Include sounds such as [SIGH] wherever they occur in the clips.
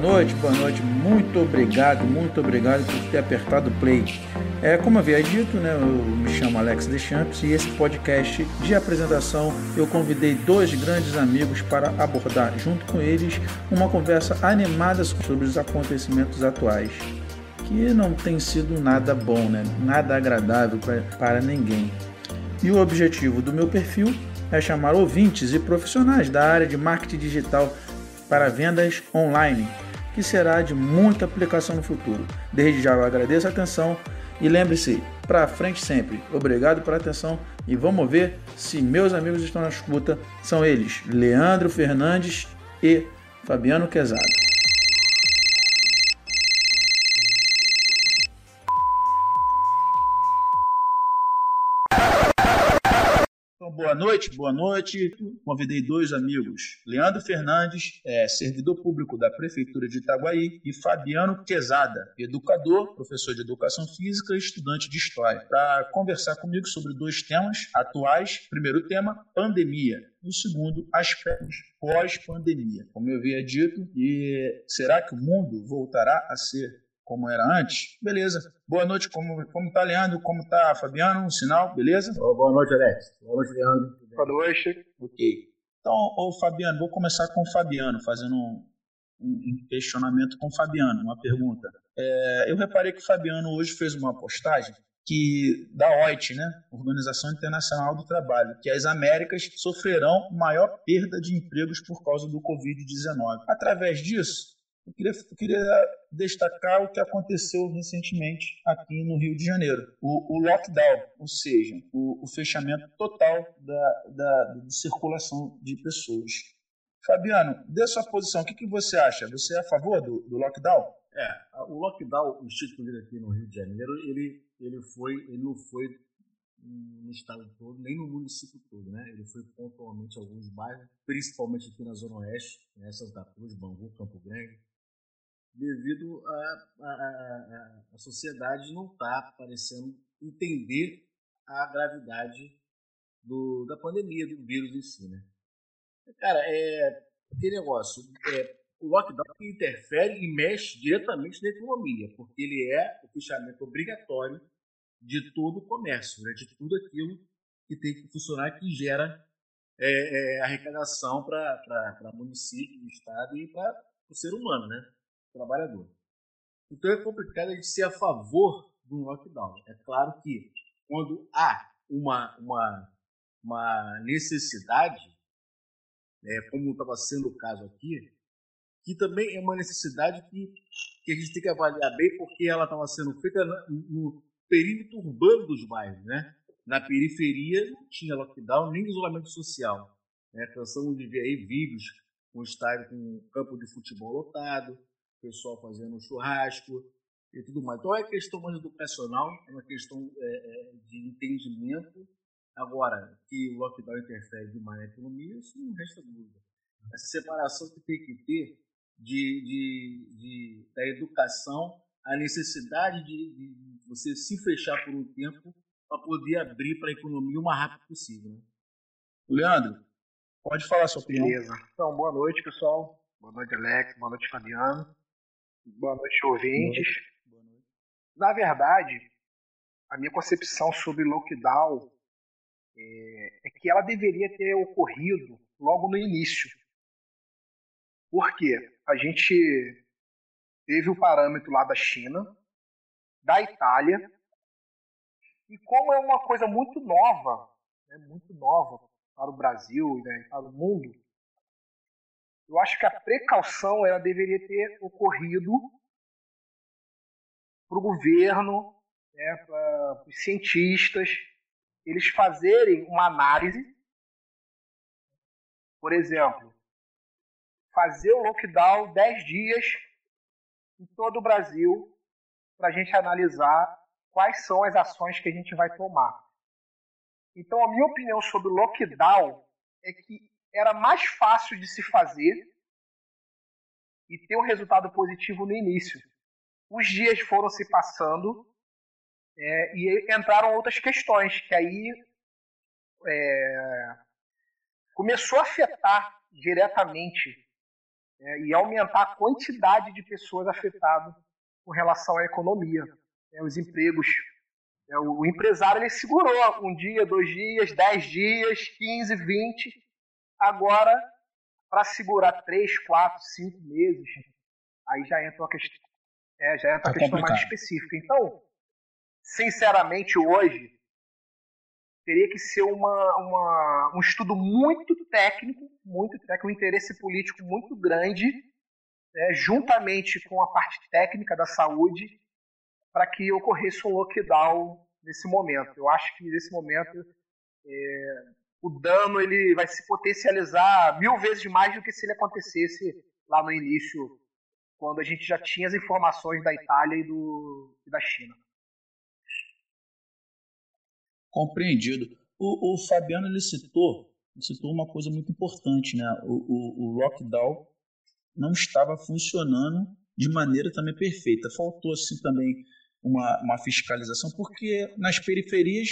noite, boa noite. Muito obrigado, muito obrigado por ter apertado play. É, como havia dito, né, eu me chamo Alex Deschamps e esse podcast de apresentação eu convidei dois grandes amigos para abordar junto com eles uma conversa animada sobre os acontecimentos atuais, que não tem sido nada bom, né, nada agradável para, para ninguém. E o objetivo do meu perfil é chamar ouvintes e profissionais da área de marketing digital para vendas online, que será de muita aplicação no futuro. Desde já eu agradeço a atenção e lembre-se, para frente sempre. Obrigado pela atenção e vamos ver se meus amigos estão na escuta. São eles, Leandro Fernandes e Fabiano Quezado. Boa noite, boa noite. Convidei dois amigos, Leandro Fernandes, é, servidor público da Prefeitura de Itaguaí, e Fabiano Quezada, educador, professor de Educação Física e estudante de História, para conversar comigo sobre dois temas atuais. Primeiro tema, pandemia. E o segundo, aspectos pós-pandemia. Como eu havia dito, e será que o mundo voltará a ser como era antes? Beleza. Boa noite, como, como tá, Leandro? Como tá, Fabiano? Um sinal, beleza? boa noite, Alex. Boa noite, Leandro. Boa noite. Ok. Então, ô, Fabiano, vou começar com o Fabiano, fazendo um, um questionamento com o Fabiano, uma pergunta. É, eu reparei que o Fabiano hoje fez uma postagem que da OIT, né, Organização Internacional do Trabalho, que as Américas sofrerão maior perda de empregos por causa do Covid-19. Através disso, eu queria, eu queria, destacar o que aconteceu recentemente aqui no Rio de Janeiro. O, o lockdown, ou seja, o, o fechamento total da, da, da, circulação de pessoas. Fabiano, dê sua posição, o que, que você acha? Você é a favor do, do lockdown? É, o lockdown instituído aqui no Rio de Janeiro, ele, ele, foi, ele não foi no estado todo, nem no município todo, né? Ele foi pontualmente alguns bairros, principalmente aqui na Zona Oeste, né? Santa Cruz, Bangu, Campo Grande, devido a, a, a, a sociedade não estar tá parecendo entender a gravidade do, da pandemia, do vírus em si, né? Cara, é aquele negócio, é, o lockdown interfere e mexe diretamente na economia, porque ele é o fechamento obrigatório de todo o comércio, né? de tudo aquilo que tem que funcionar, que gera é, é, arrecadação para município, estado e para o ser humano, né? Trabalhador. Então é complicado gente ser a favor do lockdown. É claro que quando há uma, uma, uma necessidade, né, como estava sendo o caso aqui, que também é uma necessidade que, que a gente tem que avaliar bem, porque ela estava sendo feita no perímetro urbano dos bairros. Né? Na periferia não tinha lockdown nem isolamento social. Né? Cansamos de ver aí vídeos com estádio com campo de futebol lotado, pessoal fazendo churrasco e tudo mais. Então é questão mais educacional, é uma questão é, é, de entendimento. Agora, que o lockdown interfere demais na economia, isso não resta dúvida. Essa separação que tem que ter de, de, de da educação, a necessidade de, de, você se fechar por um tempo para poder abrir para a economia o mais rápido possível. Né? Leandro, pode falar sua opinião. Beleza. Então, boa noite, pessoal. Boa noite, Alex. Boa noite, Fabiano. Boa noite, ouvintes. Boa noite. Na verdade, a minha concepção sobre lockdown é, é, que ela deveria ter ocorrido logo no início. Por quê? A gente teve o parâmetro lá da China, da Itália, e como é uma coisa muito nova, né, muito nova para o Brasil e né, para o mundo, eu acho que a precaução ela deveria ter ocorrido para o governo, né, para os cientistas, eles fazerem uma análise. Por exemplo, fazer o lockdown 10 dias em todo o Brasil para a gente analisar quais são as ações que a gente vai tomar. Então, a minha opinião sobre o lockdown é que era mais fácil de se fazer e ter um resultado positivo no início. Os dias foram se passando é, e entraram outras questões que aí é, começou a afetar diretamente é, e aumentar a quantidade de pessoas afetadas com relação à economia, é, os empregos. É, o, o, empresário ele segurou um dia, dois dias, dez dias, quinze, vinte. Agora, para segurar três, quatro, cinco meses, aí já entra uma questão, é, já entra tá questão mais específica. Então, sinceramente, hoje teria que ser uma, uma, um estudo muito técnico, muito técnico, um interesse político muito grande, né, juntamente com a parte técnica da saúde, para que ocorresse um lockdown nesse momento. Eu acho que nesse momento é, o dano ele vai se potencializar mil vezes mais do que se ele acontecesse lá no início, quando a gente já tinha as informações da Itália e, do, e da China. Compreendido. O, o Fabiano ele citou, citou uma coisa muito importante, né? O, o, o lockdown não estava funcionando de maneira também perfeita. Faltou assim também uma, uma fiscalização, porque nas periferias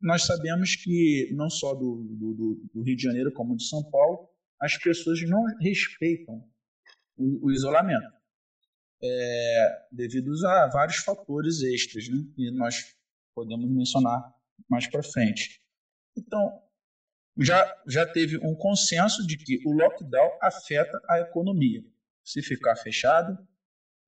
nós sabemos que não só do, do, do, Rio de Janeiro como de São Paulo, as pessoas não respeitam o, o isolamento, é, devido a vários fatores extras, né? E nós podemos mencionar mais para frente. Então, já, já teve um consenso de que o lockdown afeta a economia. Se ficar fechado,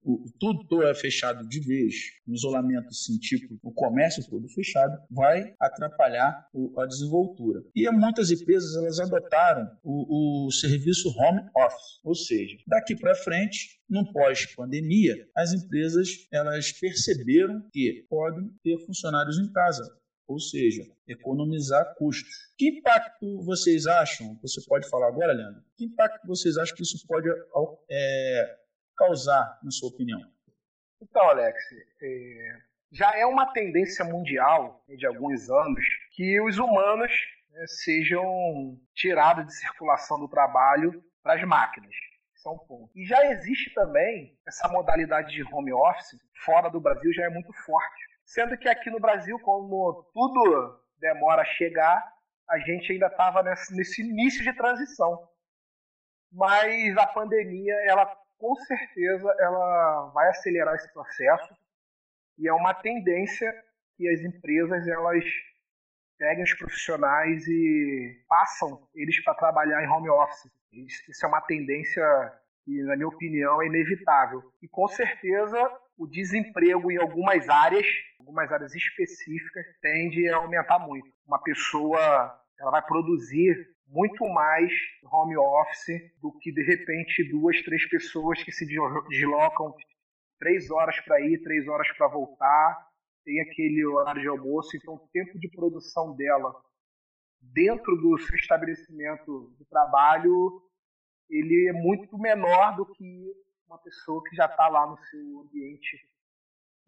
o, tudo é fechado de vez, o isolamento assim, tipo, o comércio todo fechado, vai atrapalhar o, a desenvoltura. E muitas empresas elas adotaram o, o serviço home office, ou seja, daqui para frente, no pós-pandemia, as empresas elas perceberam que podem ter funcionários em casa, ou seja, economizar custos. Que impacto vocês acham? Você pode falar agora, Leandro? Que impacto vocês acham que isso pode é, causar, na sua opinião? Então, Alex, é, já é uma tendência mundial né, de alguns anos que os humanos né, sejam tirados de circulação do trabalho para as máquinas. Isso é um ponto. E já existe também essa modalidade de home office, fora do Brasil já é muito forte. Sendo que aqui no Brasil, como tudo demora a chegar, a gente ainda estava nesse, nesse início de transição. Mas a pandemia, ela com certeza ela vai acelerar esse processo e é uma tendência que as empresas elas peguem os profissionais e passam eles para trabalhar em home office. Isso é uma tendência que, na minha opinião, é inevitável. E com certeza o desemprego em algumas áreas, algumas áreas específicas, tende a aumentar muito. Uma pessoa ela vai produzir muito mais home office do que de repente duas, três pessoas que se deslocam três horas para ir, três horas para voltar, tem aquele horário de almoço, então o tempo de produção dela dentro do seu estabelecimento de trabalho ele é muito menor do que uma pessoa que já está lá no seu ambiente,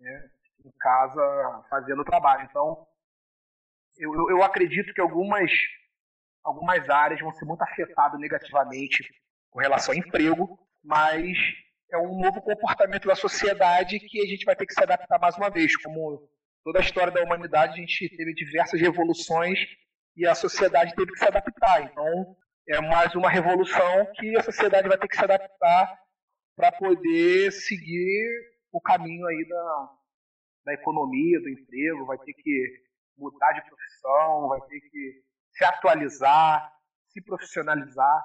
né, em casa, fazendo o trabalho. Então, eu, eu acredito que algumas algumas áreas vão ser muito afetadas negativamente com relação ao emprego, mas é um novo comportamento da sociedade que a gente vai ter que se adaptar mais uma vez. Como toda a história da humanidade, a gente teve diversas revoluções e a sociedade teve que se adaptar. Então, é mais uma revolução que a sociedade vai ter que se adaptar para poder seguir o caminho aí da, da economia, do emprego, vai ter que mudar de profissão, vai ter que se atualizar, se profissionalizar.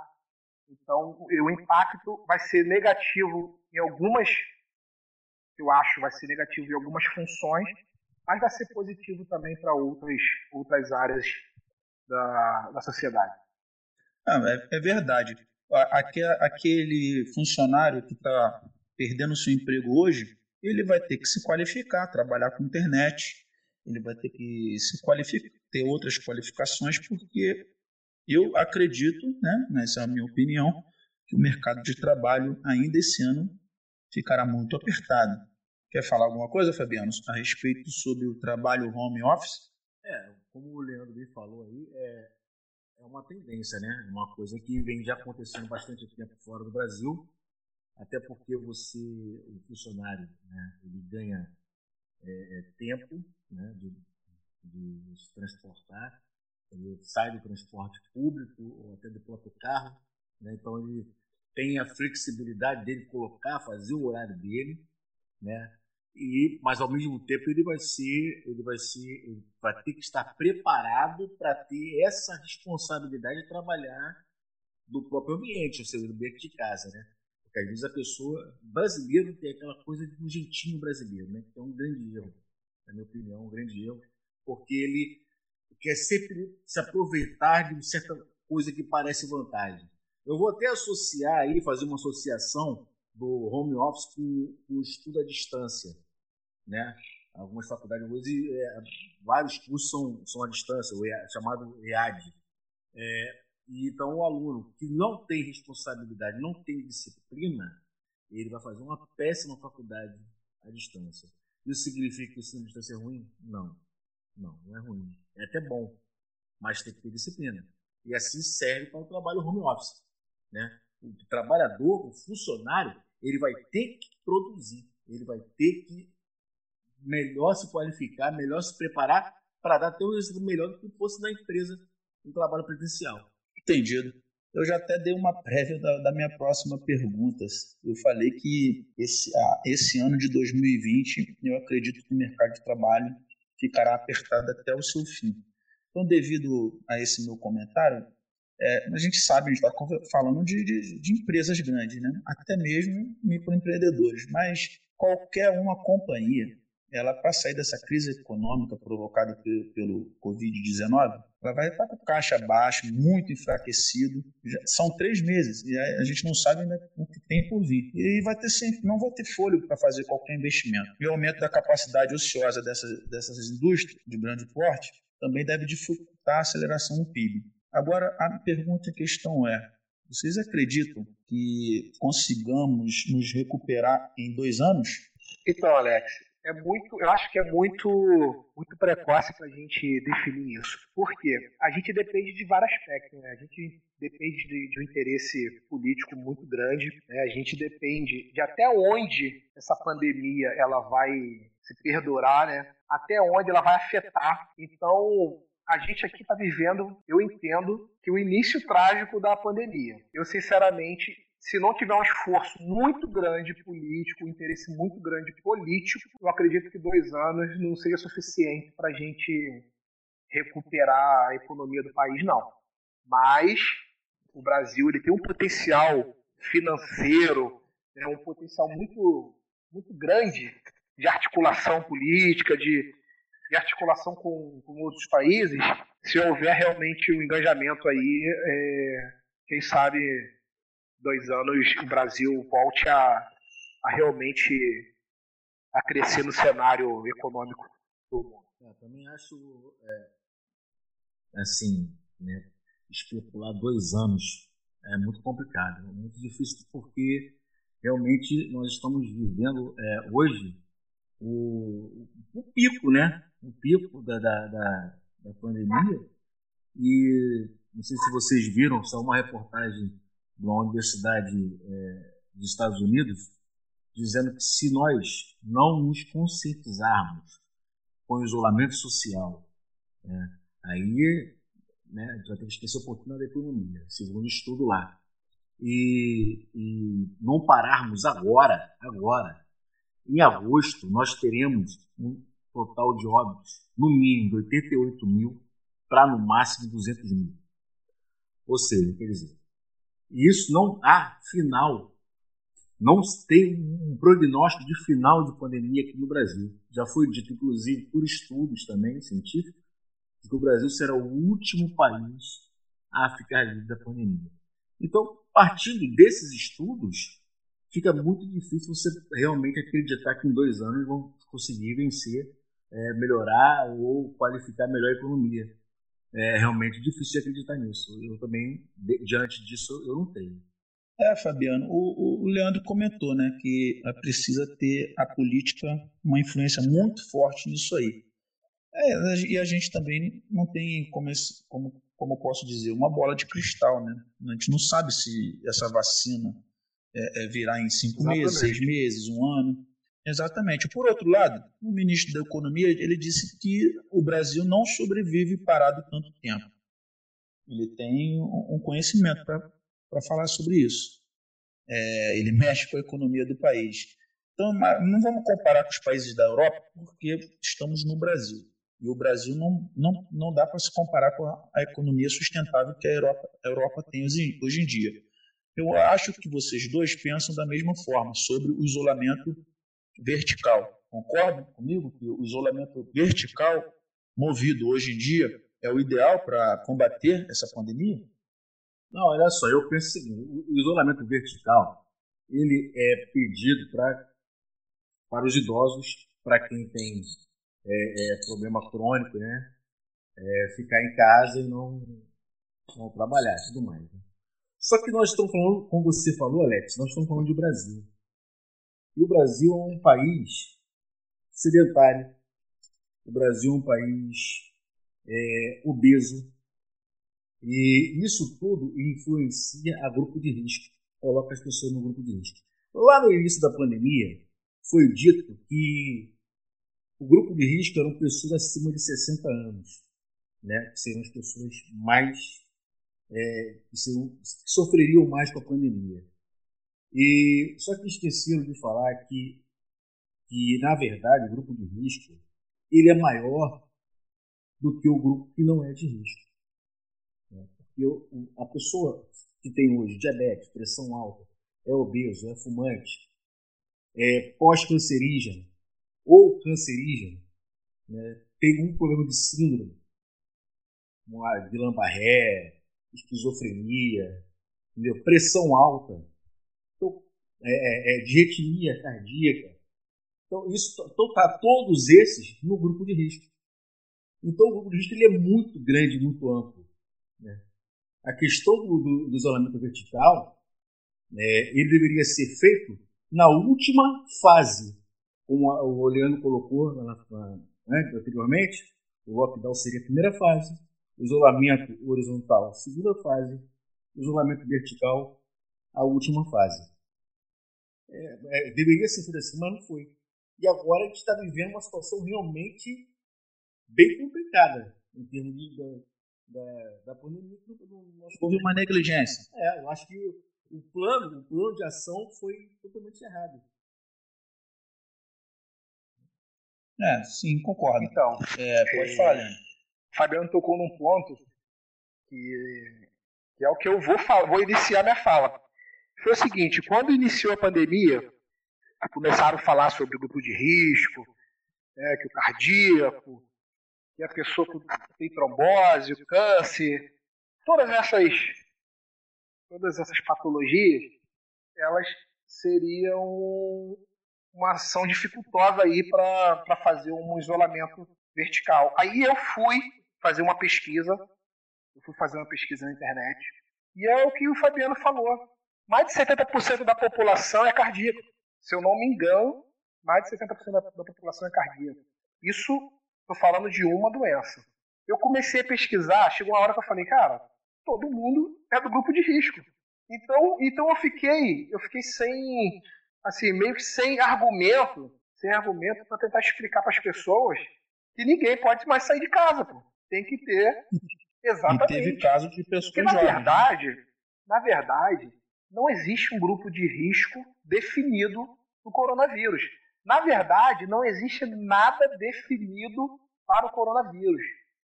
Então, o impacto vai ser negativo em algumas, eu acho, vai ser negativo em algumas funções, mas vai ser positivo também para outras, outras áreas da, da sociedade. Ah, é, é, verdade. Aquele funcionário que está perdendo seu emprego hoje, ele vai ter que se qualificar, trabalhar com internet, ele vai ter que se qualificar, ter outras qualificações, porque eu acredito, né, nessa é a minha opinião, que o mercado de trabalho ainda esse ano ficará muito apertado. Quer falar alguma coisa, Fabiano, a respeito sobre o trabalho home office? É, como o Leandro me falou aí, é, é uma tendência, né? Uma coisa que vem já acontecendo bastante tempo fora do Brasil, até porque você, o funcionário, né, ele ganha é, é tempo né, de, de se transportar, ele sai do transporte público ou até do próprio carro, né, então ele tem a flexibilidade dele colocar, fazer o horário dele, né? E, mas ao mesmo tempo ele vai ser, ele vai ser, ele vai ter que estar preparado para ter essa responsabilidade de trabalhar do próprio ambiente, ou seja, do ambiente de casa, né? Porque às vezes a pessoa brasileiro tem aquela coisa um jeitinho brasileiro, né? Que é um grande erro, na minha opinião, um grande erro, porque ele quer sempre se aproveitar de uma certa coisa que parece vantagem. Eu vou até associar aí, fazer uma associação do home office com o estudo à distância, né? Algumas faculdades hoje, é, vários cursos são, são à distância, o EAD, chamado EAD. É, e então o aluno que não tem responsabilidade, não tem disciplina, ele vai fazer uma péssima faculdade à distância. Isso significa que o ensino à distância é ruim? Não. Não, não é ruim. É até bom, mas tem que ter disciplina. E assim serve para o trabalho home office. Né? O trabalhador, o funcionário, ele vai ter que produzir, ele vai ter que melhor se qualificar, melhor se preparar para dar até um resultado melhor do que fosse na empresa um trabalho presencial. Entendido. Eu já até dei uma prévia da, da minha próxima pergunta. Eu falei que esse, esse ano de 2020 eu acredito que o mercado de trabalho ficará apertado até o seu fim. Então, devido a esse meu comentário, é, a gente sabe, a gente está falando de, de, de, empresas grandes, né? até mesmo microempreendedores, mas qualquer uma companhia, ela para sair dessa crise econômica provocada pelo, pelo Covid-19, ela vai estar com caixa baixa, muito enfraquecido. Já, são três meses e a, a, gente não sabe ainda o que tem por vir. E vai ter sempre, não vai ter fôlego para fazer qualquer investimento. E o aumento da capacidade ociosa dessas, dessas indústrias de grande porte também deve dificultar a aceleração do PIB. Agora, a pergunta em questão é: vocês acreditam que consigamos nos recuperar em dois anos? Então, Alex, é muito, eu acho que é muito, muito precoce para a gente definir isso. Por quê? A gente depende de vários aspectos. Né? A gente depende de, de, um interesse político muito grande. Né? A gente depende de até onde essa pandemia ela vai se perdurar, né? Até onde ela vai afetar. Então, a gente aqui está vivendo, eu entendo, que o início trágico da pandemia. Eu, sinceramente, se não tiver um esforço muito grande político, um interesse muito grande político, eu acredito que dois anos não seja suficiente para a gente recuperar a economia do país, não. Mas o Brasil ele tem um potencial financeiro, né, um potencial muito, muito grande de articulação política, de, de articulação com, com, outros países, se houver realmente um engajamento aí, é, quem sabe dois anos o Brasil volte a, a realmente a crescer no cenário econômico do mundo. É, também acho é, assim, né, especular dois anos é muito complicado, é muito difícil porque realmente nós estamos vivendo é, hoje o, o pico, né? O pico da, da, da, da pandemia. E não sei se vocês viram, só uma reportagem de uma universidade é, dos Estados Unidos dizendo que se nós não nos conscientizarmos com o isolamento social, né, aí né, gente vai ter que esquecer um pouquinho da economia, segundo estudo lá. E, e não pararmos agora, agora, em agosto, nós teremos um total de óbitos, no mínimo, de 88 mil para no máximo 200 mil. Ou seja, quer dizer, isso não há final, não tem um prognóstico de final de pandemia aqui no Brasil. Já foi dito, inclusive, por estudos também científicos, que o Brasil será o último país a ficar livre da pandemia. Então, partindo desses estudos, fica muito difícil você realmente acreditar que em dois anos vão conseguir vencer, é, melhorar ou qualificar melhor a economia. É realmente difícil de acreditar nisso. Eu também, diante disso, eu não tenho. É, Fabiano, o, o Leandro comentou né, que precisa ter a política uma influência muito forte nisso aí. É, e a gente também não tem, como, como, como posso dizer, uma bola de cristal. Né? A gente não sabe se essa vacina é, é, virar em cinco Exatamente. meses, seis meses, um ano. Exatamente. Por outro lado, o ministro da Economia ele disse que o Brasil não sobrevive parado tanto tempo. Ele tem um conhecimento para falar sobre isso. é, ele mexe com a economia do país. Então, não vamos comparar com os países da Europa, porque estamos no Brasil. E o Brasil não, não, não dá para se comparar com a, economia sustentável que a Europa, a Europa tem hoje, hoje em dia. Eu acho que vocês dois pensam da mesma forma sobre o isolamento vertical. Concordam comigo que o isolamento vertical, movido hoje em dia, é o ideal para combater essa pandemia? Não, olha só, eu penso o seguinte: o isolamento vertical ele é pedido para para os idosos, para quem tem é, é, problema crônico, né? É, ficar em casa e não, não trabalhar tudo mais. Né? Só que nós estamos falando, como você falou, Alex, nós estamos falando de Brasil. E o Brasil é um país sedentário. O Brasil é um país é, obeso. E isso tudo influencia a grupo de risco, coloca as pessoas no grupo de risco. Lá no início da pandemia, foi dito que o grupo de risco eram pessoas acima de 60 anos, né? que seriam as pessoas mais é, que, seriam, que sofreriam mais com a pandemia. E só que esqueceram de falar que, que na verdade o grupo de risco ele é maior do que o grupo que não é de risco. Né? Porque a pessoa que tem hoje diabetes, pressão alta, é obeso, é fumante, é pós-cancerígeno ou cancerígeno, né, tem um problema de síndrome, como a esquizofrenia, entendeu? pressão alta, é, é, é de etnia cardíaca. Então, isso então, tá todos esses no grupo de risco. Então, o grupo de risco ele é muito grande, muito amplo. Né? A questão do, do, do isolamento vertical, né, ele deveria ser feito na última fase, como o Leandro colocou na, na, né, anteriormente, o lockdown seria a primeira fase, o isolamento horizontal a segunda fase, o isolamento vertical a última fase. É, é, deveria ser feito assim, mas não foi. E agora a gente está vivendo uma situação realmente bem complicada em termos de, da, da, da pandemia. Houve uma negligência. É, eu acho que o plano, o plano de ação foi totalmente errado. É, sim, concordo. Então, é, pode é, falar. Fabiano tocou num ponto que, que é o que eu vou, vou iniciar minha fala. Foi o seguinte, quando iniciou a pandemia, começaram a falar sobre o grupo de risco, né, que o cardíaco, que a pessoa tem trombose, o câncer, todas essas todas essas patologias, elas seriam uma ação dificultosa aí para fazer um isolamento vertical. Aí eu fui fazer uma pesquisa, eu fui fazer uma pesquisa na internet, e é o que o Fabiano falou. Mais de 70% da população é cardíaco. Se eu não me engano, mais de 70% da, da população é cardíaca. Isso, estou falando de uma doença. Eu comecei a pesquisar, chegou uma hora que eu falei, cara, todo mundo é do grupo de risco. Então, então eu fiquei, eu fiquei sem, assim, meio que sem argumento, sem argumento para tentar explicar para as pessoas que ninguém pode mais sair de casa, pô. Tem que ter exatamente. [LAUGHS] E teve caso de pessoas Porque, na jovens. verdade, na verdade, não existe um grupo de risco definido do coronavírus. Na verdade, não existe nada definido para o coronavírus.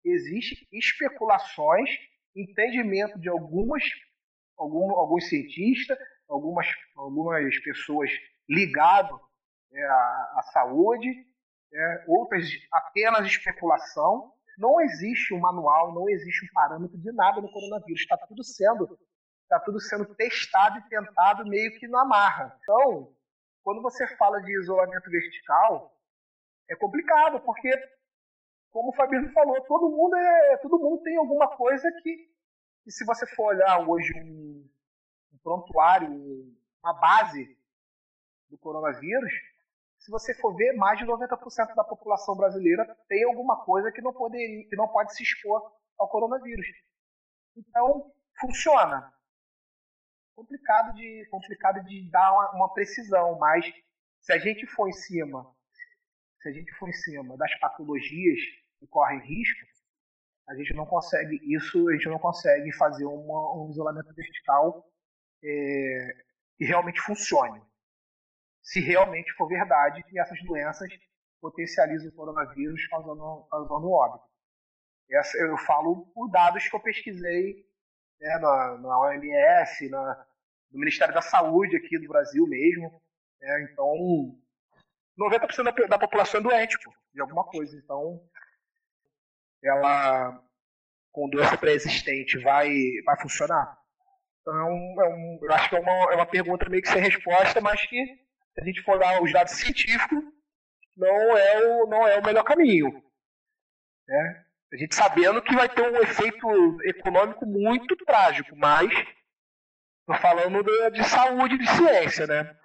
Existem especulações entendimento de algumas, algum, alguns cientistas, algumas, algumas pessoas ligadas é, à, à, saúde, é, outras apenas especulação. Não existe um manual, não existe um parâmetro de nada no coronavírus. Está tudo sendo está tudo sendo testado e tentado meio que na marra. Então, quando você fala de isolamento vertical, é complicado, porque como o Fabiano falou, todo mundo é, todo mundo tem alguma coisa que, que se você for olhar hoje um, um prontuário, uma base do coronavírus, se você for ver, mais de 90% da população brasileira tem alguma coisa que não, poderia, que não pode se expor ao coronavírus. Então, funciona. Complicado de, complicado de dar uma, uma precisão, mas se a gente for em cima, se a gente for em cima das patologias que correm risco, a gente não consegue isso, a gente não consegue fazer uma, um isolamento vertical é, que realmente funcione. Se realmente for verdade que essas doenças potencializam o coronavírus causando, causando óbito. Essa, eu falo por dados que eu pesquisei né, na, na OMS, na, no Ministério da Saúde aqui do Brasil mesmo. Né, então, 90% da, da população é doente pô, de alguma coisa. Então, ela, com doença pré-existente, vai, vai funcionar? Então, é um, eu acho que é uma, é uma pergunta meio que sem resposta, mas que, se a gente for dar os dados científicos, não é o, não é o melhor caminho. Né? A gente sabendo que vai ter um efeito econômico muito trágico, mas estou falando de, de saúde e de ciência, né?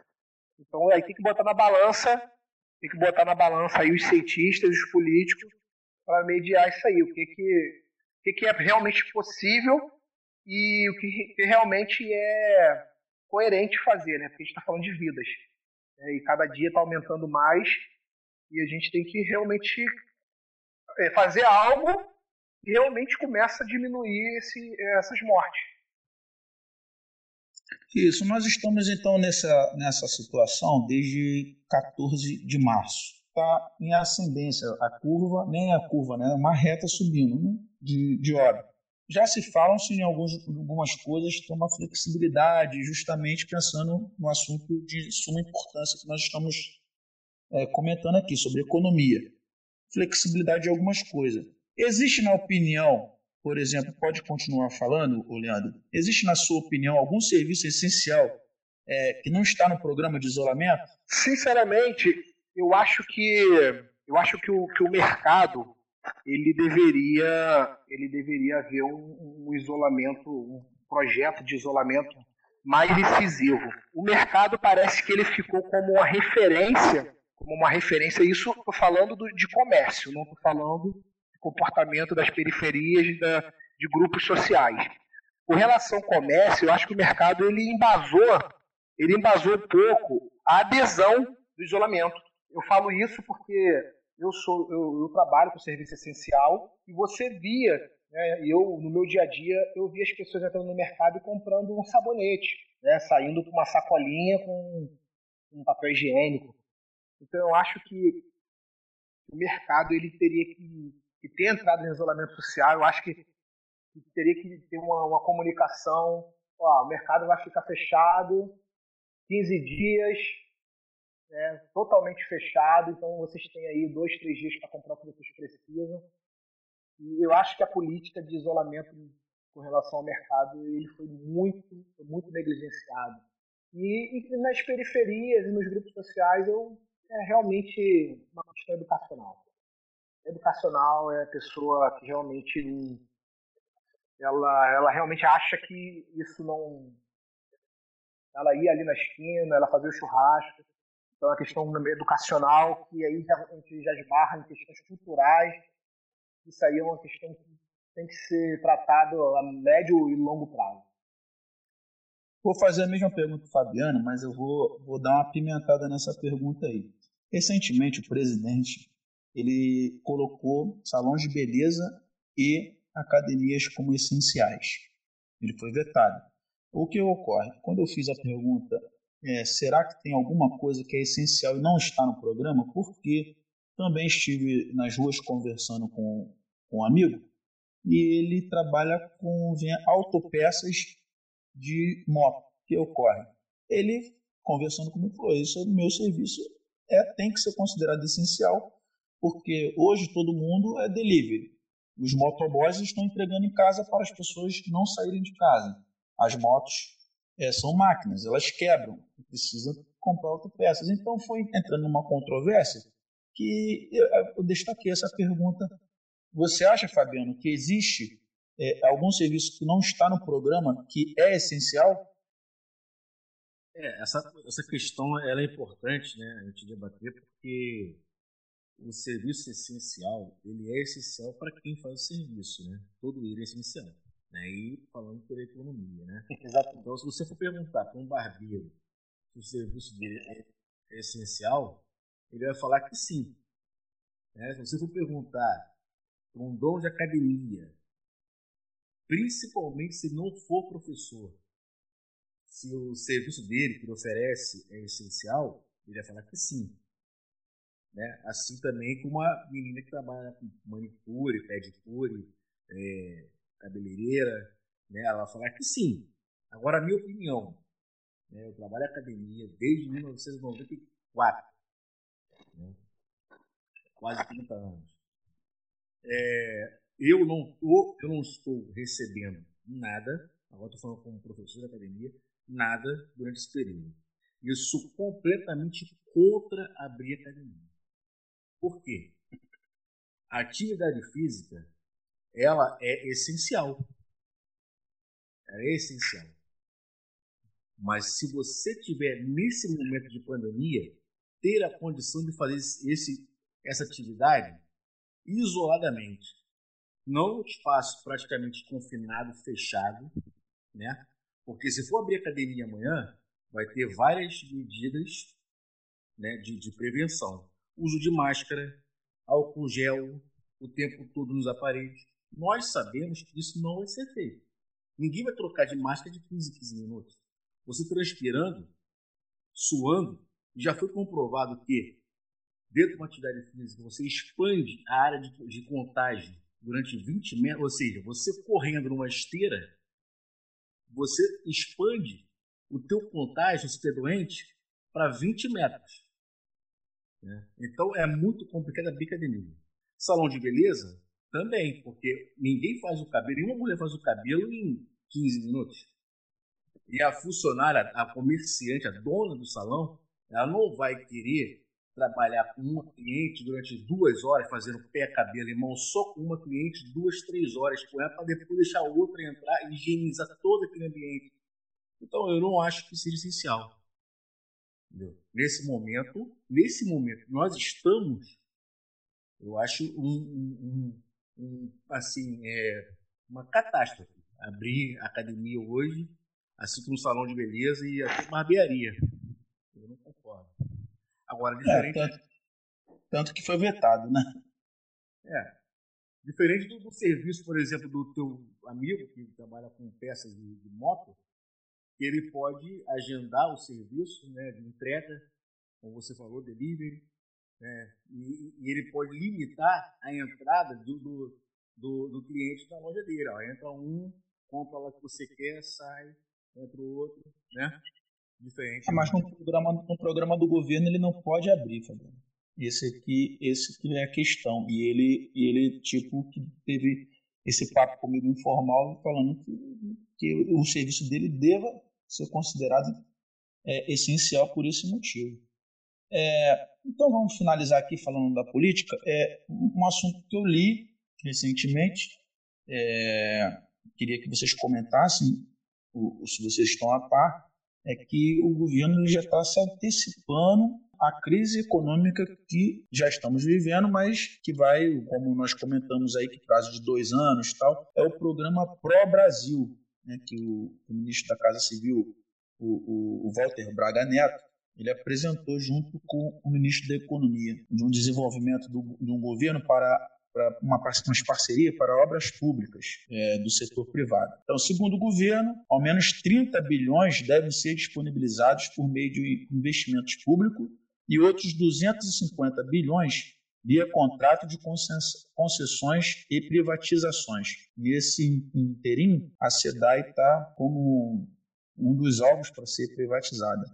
Então aí tem que botar na balança, tem que botar na balança aí os cientistas, os políticos, para mediar isso aí, o que que, o que, que é realmente possível e o que, que realmente é coerente fazer, né? Porque a gente está falando de vidas. Né? E cada dia está aumentando mais e a gente tem que realmente fazer algo que realmente começa a diminuir esse, essas mortes. Isso, nós estamos então nessa, nessa situação desde 14 de março. Está em ascendência a curva, nem a curva, né? uma reta subindo né? de, de hora. Já se falam se em alguns, algumas coisas tem uma flexibilidade, justamente pensando no assunto de suma importância que nós estamos é, comentando aqui, sobre economia flexibilidade de algumas coisas. Existe, na opinião, por exemplo, pode continuar falando, Leandro, existe, na sua opinião, algum serviço essencial é, que não está no programa de isolamento? Sinceramente, eu acho que eu acho que o, que o mercado ele deveria ele deveria haver um, um isolamento, um projeto de isolamento mais decisivo. O mercado parece que ele ficou como uma referência como uma referência. Isso estou falando do, de comércio, não estou falando de comportamento das periferias da, de grupos sociais. Com relação ao comércio, eu acho que o mercado ele embasou, ele embasou um pouco a adesão do isolamento. Eu falo isso porque eu sou eu, eu trabalho com serviço essencial e você via, né, eu no meu dia a dia eu via as pessoas entrando no mercado e comprando um sabonete, né, saindo com uma sacolinha com um papel higiênico. Então eu acho que o mercado ele teria que, que ter entrado em isolamento social. Eu acho que, que teria que ter uma, uma comunicação. Ó, o mercado vai ficar fechado 15 dias, né, totalmente fechado. Então vocês têm aí dois, três dias para comprar o que vocês precisam. E eu acho que a política de isolamento com relação ao mercado ele foi muito, muito negligenciado. E, e nas periferias e nos grupos sociais eu é realmente uma questão educacional. Educacional é a pessoa que realmente ela, ela realmente acha que isso não. Ela ia ali na esquina, ela fazia o churrasco. Então, é uma questão educacional que aí já, a gente já esbarra em questões culturais. Isso aí é uma questão que tem que ser tratado a médio e longo prazo. Vou fazer a mesma pergunta para Fabiano, mas eu vou, vou dar uma pimentada nessa pergunta aí. Recentemente, o presidente ele colocou salões de beleza e academias como essenciais. Ele foi vetado. O que ocorre? Quando eu fiz a pergunta, é, será que tem alguma coisa que é essencial e não está no programa? Porque também estive nas ruas conversando com, com um amigo e ele trabalha com autopeças de moto. Que ocorre? Ele, conversando comigo, falou: Isso é meu serviço é, tem que ser considerado essencial, porque hoje todo mundo é delivery. Os motoboys estão entregando em casa para as pessoas não saírem de casa. As motos é, são máquinas, elas quebram, precisa comprar autopeças. Então foi entrando numa controvérsia que eu, eu destaquei essa pergunta. Você acha, Fabiano, que existe é, algum serviço que não está no programa que é essencial? É, essa, essa questão ela é importante né, a gente debater, porque o serviço essencial, ele é essencial para quem faz o serviço, né? Todo ele é essencial. Né? E falando pela economia, né? [LAUGHS] Exato. Então, se você for perguntar para um barbeiro se o serviço dele é, é essencial, ele vai falar que sim. Né? Se você for perguntar para um dono de academia, principalmente se não for professor, se o serviço dele que ele oferece é essencial, ele vai falar que sim. Né? Assim também com uma menina que trabalha com manicure, pedicure, é, cabeleireira, né? ela vai falar que sim. Agora, a minha opinião, né? eu trabalho em academia desde 1994, né? quase 30 anos. É, eu, não tô, eu não estou recebendo nada, agora estou falando como professor de academia, nada durante esse período. Isso completamente contra abrir academia. Por quê? A atividade física, ela é essencial. Ela é essencial. Mas se você tiver nesse momento de pandemia, ter a condição de fazer esse, essa atividade isoladamente, não no espaço praticamente confinado, fechado, né? Porque se for abrir academia amanhã, vai ter várias medidas né, de, de prevenção uso de máscara, álcool gel o tempo todo nos aparelhos. Nós sabemos que isso não vai ser feito. Ninguém vai trocar de máscara de 15 em 15 minutos. Você transpirando, suando, já foi comprovado que dentro de uma atividade física você expande a área de, de contágio durante 20 metros, ou seja, você correndo numa esteira, você expande o teu contágio, se você é doente, para 20 metros. Né? Então é muito complicado abrir academia. Salão de beleza também, porque ninguém faz o cabelo, nenhuma mulher faz o cabelo em 15 minutos. E a funcionária, a comerciante, a dona do salão, ela não vai querer trabalhar com uma cliente durante duas horas, fazendo pé, cabelo e mão, só com uma cliente, duas, três horas com ela, para depois deixar outra entrar e higienizar todo aquele ambiente. Então, eu não acho que seja essencial. Entendeu? Nesse momento, nesse momento nós estamos, eu acho um, um, um assim, é uma catástrofe. Abrir academia hoje, assim como um salão de beleza e até barbearia. Eu não concordo. Agora, é, diferente. É, tanto, tanto, que foi vetado, né? É. Diferente do, do, serviço, por exemplo, do teu amigo que trabalha com peças de, de moto, ele pode agendar o serviço né, de entrega, como você falou, delivery, né, e, e, ele pode limitar a entrada do, do, do, do cliente na loja dele. Ó. Entra um, compra lá que você quer, sai, entra o outro, né? Diferente. É, mas no programa, no programa do governo ele não pode abrir, Fabiano. Esse aqui, esse que é a questão. E ele, e ele tipo, que teve esse papo comigo informal falando que, que o serviço dele deva ser considerado é, essencial por esse motivo. É, então vamos finalizar aqui falando da política. É um assunto que eu li recentemente. É, queria que vocês comentassem, se vocês estão a par, é que o governo já está se antecipando à crise econômica que já estamos vivendo, mas que vai, como nós comentamos aí, que prazo de dois anos tal, é o programa Pro Brasil, né, que o, o, ministro da Casa Civil, o, o, o Walter Braga Neto, ele apresentou junto com o ministro da Economia, de um desenvolvimento do, de um governo para, para uma, uma parceria para obras públicas é, do setor privado. Então, segundo o governo, ao menos 30 bilhões devem ser disponibilizados por meio de investimentos públicos e outros 250 bilhões via contrato de concessões e privatizações. Nesse interim, a SEDAI está como um dos alvos para ser privatizada.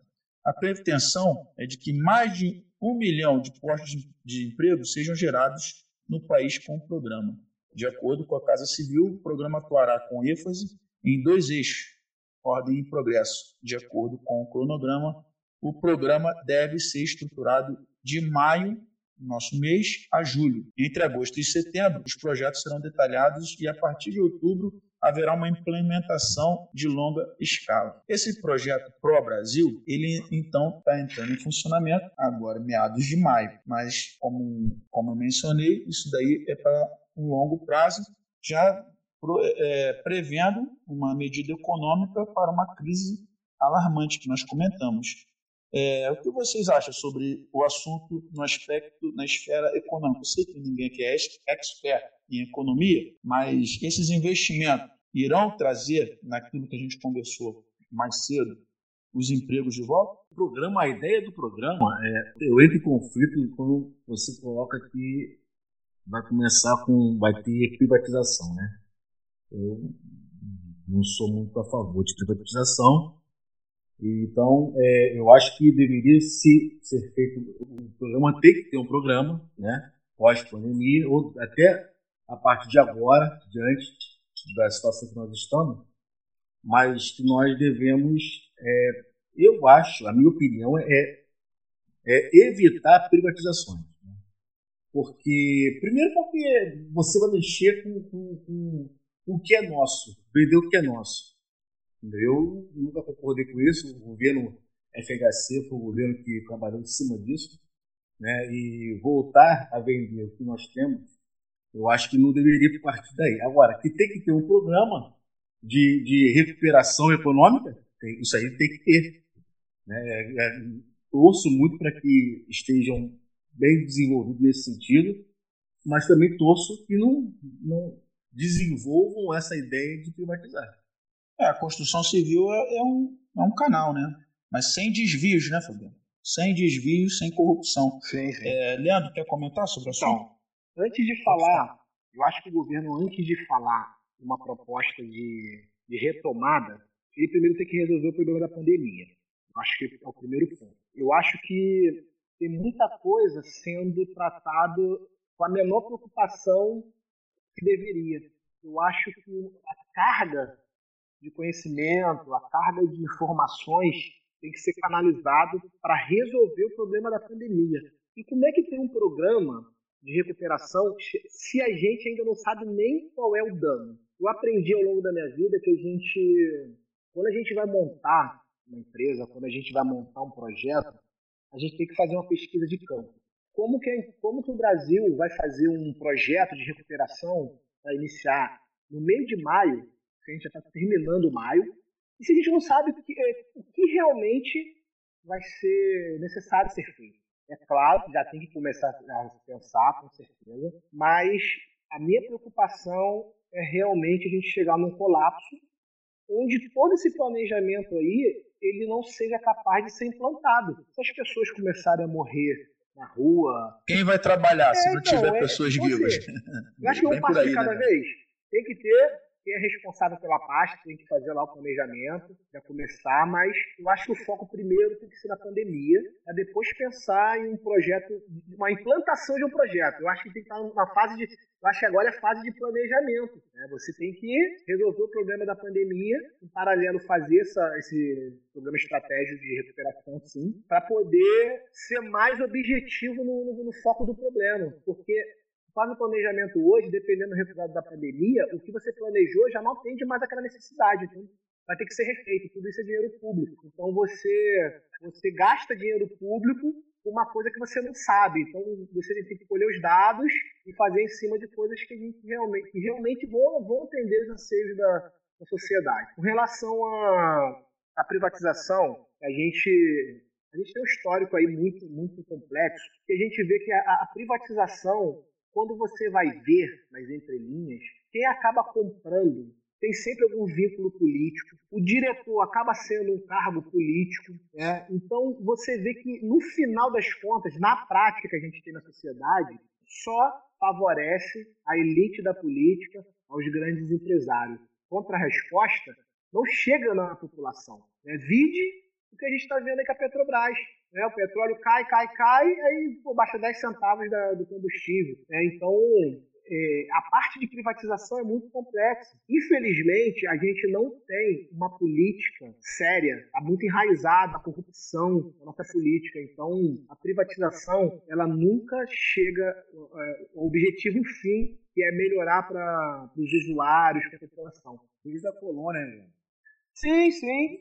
A pretensão é de que mais de um milhão de postos de emprego sejam gerados no país com o programa. De acordo com a Casa Civil, o programa atuará com ênfase em dois eixos: ordem e progresso. De acordo com o cronograma, o programa deve ser estruturado de maio nosso mês a julho. Entre agosto e setembro, os projetos serão detalhados e a partir de outubro haverá uma implementação de longa escala. Esse projeto Pro Brasil, ele então está entrando em funcionamento agora, meados de maio, mas como, como eu mencionei, isso daí é para um longo prazo, já é, prevendo uma medida econômica para uma crise alarmante que nós comentamos. É, o que vocês acham sobre o assunto no aspecto, na esfera econômica? Eu sei que ninguém aqui é expert em economia, mas esses investimentos irão trazer, naquilo que a gente conversou mais cedo, os empregos de volta? O programa, a ideia do programa é eu entro em conflito quando você coloca que vai começar com vai ter privatização, né? Eu não sou muito a favor de privatização. Então, é, eu acho que deveria se, ser feito o programa tem que ter um programa, né? Pós-pandemia ou até a partir de agora, diante da situação que nós estamos, mas que nós devemos, é, eu acho, a minha opinião é, é evitar privatizações. Né? Porque, primeiro porque você vai mexer com, com, com, com o que é nosso, vender o que é nosso. Eu nunca concordei com isso, o governo FHC foi o governo que trabalhou em cima disso, né? e voltar a vender o que nós temos, eu acho que não deveria partir daí. Agora, que tem que ter um programa de, de recuperação econômica, tem, isso aí tem que ter. Né? É, é, torço muito para que estejam bem desenvolvidos nesse sentido, mas também torço que não, não desenvolvam essa ideia de privatizar. É, a construção civil é, é, um, é um canal, né? Mas sem desvios, né, Fabiano? Sem desvios, sem corrupção. Sim, sim. É, Leandro, quer comentar sobre o assunto? Então, antes de falar, eu acho que o governo, antes de falar uma proposta de, de retomada, ele primeiro tem que resolver o problema da pandemia. Eu acho que é o primeiro ponto. Eu acho que tem muita coisa sendo tratado com a menor preocupação que deveria. Eu acho que a carga de conhecimento, a carga de informações tem que ser canalizado para resolver o problema da pandemia. E como é que tem um programa de recuperação se a gente ainda não sabe nem qual é o dano. Eu aprendi ao longo da minha vida que a gente, quando a gente vai montar uma empresa, quando a gente vai montar um projeto, a gente tem que fazer uma pesquisa de campo. Como que, como que o Brasil vai fazer um projeto de recuperação para iniciar no meio de maio, que a gente já está terminando maio, e se a gente não sabe o que, é, o que realmente vai ser necessário ser feito? É claro, já tem que começar a pensar, com certeza, mas a minha preocupação é realmente a gente chegar num colapso onde todo esse planejamento aí ele não seja capaz de ser implantado. Se as pessoas começarem a morrer na rua. Quem vai trabalhar é, se não então, tiver é, pessoas vivas? Eu acho que um passo de cada né? vez. Tem que ter quem é responsável pela pasta tem que fazer lá o planejamento, já começar, mas eu acho que o foco primeiro tem que ser na pandemia, para depois pensar em um projeto, uma implantação de um projeto. Eu acho que tem que estar na fase de. Eu acho que agora é fase de planejamento. Né? Você tem que resolver o problema da pandemia, em paralelo fazer essa, esse programa estratégico de recuperação, sim, para poder ser mais objetivo no, no, no foco do problema. Porque faz o planejamento hoje, dependendo do resultado da pandemia, o que você planejou já não atende mais aquela necessidade. Então, vai ter que ser refeito. Tudo isso é dinheiro público. Então, você, você gasta dinheiro público com uma coisa que você não sabe. Então, você tem que colher os dados e fazer em cima de coisas que, a gente realmente, que realmente vão, vão atender os anseios da, da sociedade. Com relação à, à privatização, a gente a gente tem um histórico aí muito, muito complexo, que a gente vê que a, a privatização quando você vai ver nas entrelinhas, quem acaba comprando tem sempre algum vínculo político. O diretor acaba sendo um cargo político. Né? Então, você vê que, no final das contas, na prática que a gente tem na sociedade, só favorece a elite da política aos grandes empresários. Contra a resposta, não chega na população. Né? Vide o que a gente está vendo aí com a Petrobras. Né? O petróleo cai, cai, cai, aí pô, baixa 10 centavos da, do combustível. Né? Então, é, a parte de privatização é muito complexa. Infelizmente, a gente não tem uma política séria, está muito enraizada a corrupção na nossa política. Então, a privatização, ela nunca chega é, ao objetivo fim, que é melhorar para os usuários, para a população. Desde a colônia, né? Sim, sim.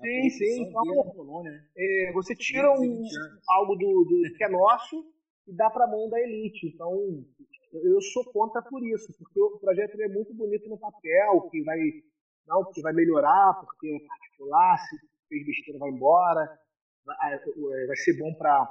Sim, sim. Então, né? é, você tira um, algo do, do, que é nosso e dá para a mão da elite. Então, eu sou contra por isso, porque o projeto é muito bonito no papel, que vai não, que vai melhorar, porque é particular, se fez besteira vai embora, vai, é, vai ser bom para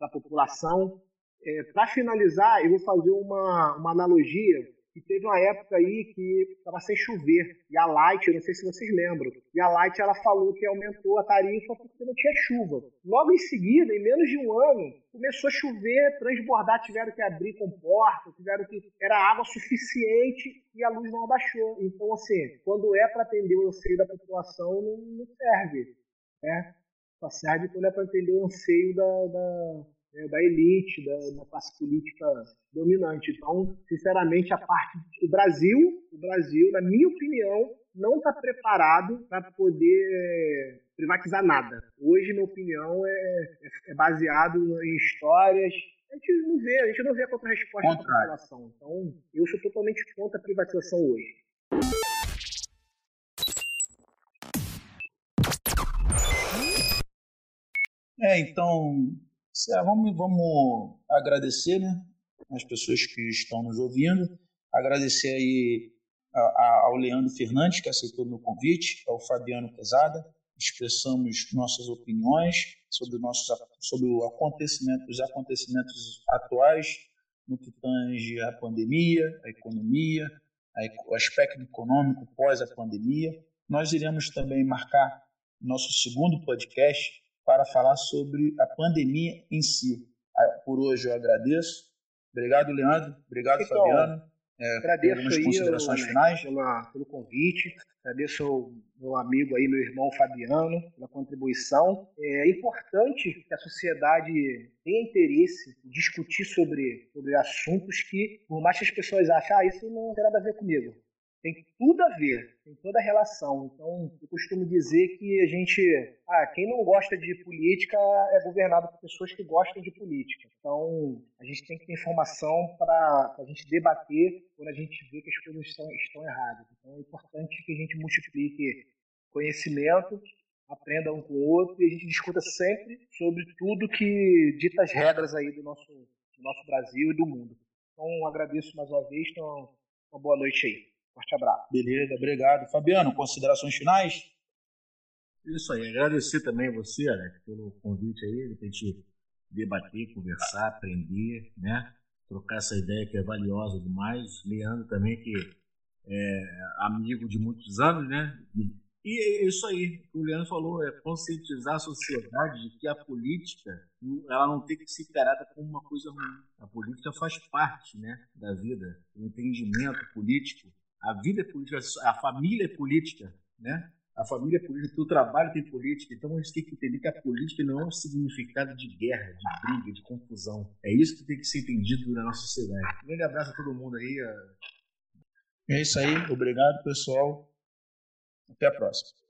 a população. É, para finalizar, eu vou fazer uma, uma analogia que teve uma época aí que estava sem chover. E a Light, eu não sei se vocês lembram, e a Light ela falou que aumentou a tarifa porque não tinha chuva. Logo em seguida, em menos de um ano, começou a chover, transbordar, tiveram que abrir comporta, tiveram que. Era água suficiente e a luz não abaixou. Então, assim, quando é para atender o anseio da população, não, serve. Né? Só serve quando é para atender o anseio da, da né, da elite, da, da, classe política dominante. Então, sinceramente, a parte do Brasil, o Brasil, na minha opinião, não está preparado para poder é, privatizar nada. Hoje, minha opinião, é, é, baseado em histórias. A gente não vê, a gente não vê a contra-resposta da população. Então, eu sou totalmente contra a privatização hoje. É, então, vamos, vamos agradecer né, as pessoas que estão nos ouvindo, agradecer aí a, a, ao Leandro Fernandes, que aceitou meu convite, ao Fabiano Pesada, expressamos nossas opiniões sobre, nossos, sobre o acontecimento, os acontecimentos atuais no que tange a pandemia, a economia, o aspecto econômico pós a pandemia. Nós iremos também marcar nosso segundo podcast para falar sobre a pandemia em si. Ah, por hoje eu agradeço. Obrigado, Leandro. Obrigado, então, Fabiano. É, agradeço algumas aí considerações finais. Pela, pelo convite. Agradeço ao meu amigo aí, meu irmão Fabiano, pela contribuição. É importante que a sociedade tenha interesse em discutir sobre, sobre assuntos que, por mais que as pessoas achem, ah, isso não tem nada a ver comigo tem tudo a ver, tem toda a relação. Então, eu costumo dizer que a gente, ah, quem não gosta de política é governado por pessoas que gostam de política. Então, a gente tem que ter informação para a gente debater quando a gente vê que as coisas estão, estão erradas. Então, é importante que a gente multiplique conhecimento, aprenda um com o outro e a gente discuta sempre sobre tudo que dita as regras aí do nosso, do nosso Brasil e do mundo. Então, agradeço mais uma vez. Então, uma boa noite aí. Forte abraço. Beleza, obrigado. Fabiano, considerações finais? Isso aí, agradecer também a você, Alex, pelo convite aí, a gente debater, conversar, aprender, né? Trocar essa ideia que é valiosa demais. Leandro também, que é amigo de muitos anos, né? E é isso aí, o Leandro falou, é conscientizar a sociedade de que a política ela não tem que ser encarada como uma coisa ruim. A política faz parte né, da vida, o entendimento político a vida é política, a família é política, né? A família é política, o trabalho tem política. Então a gente tem que entender que a política não é um significado de guerra, de briga, de confusão. É isso que tem que ser entendido na nossa sociedade. Um grande abraço a todo mundo aí. É isso aí. Obrigado, pessoal. Até a próxima.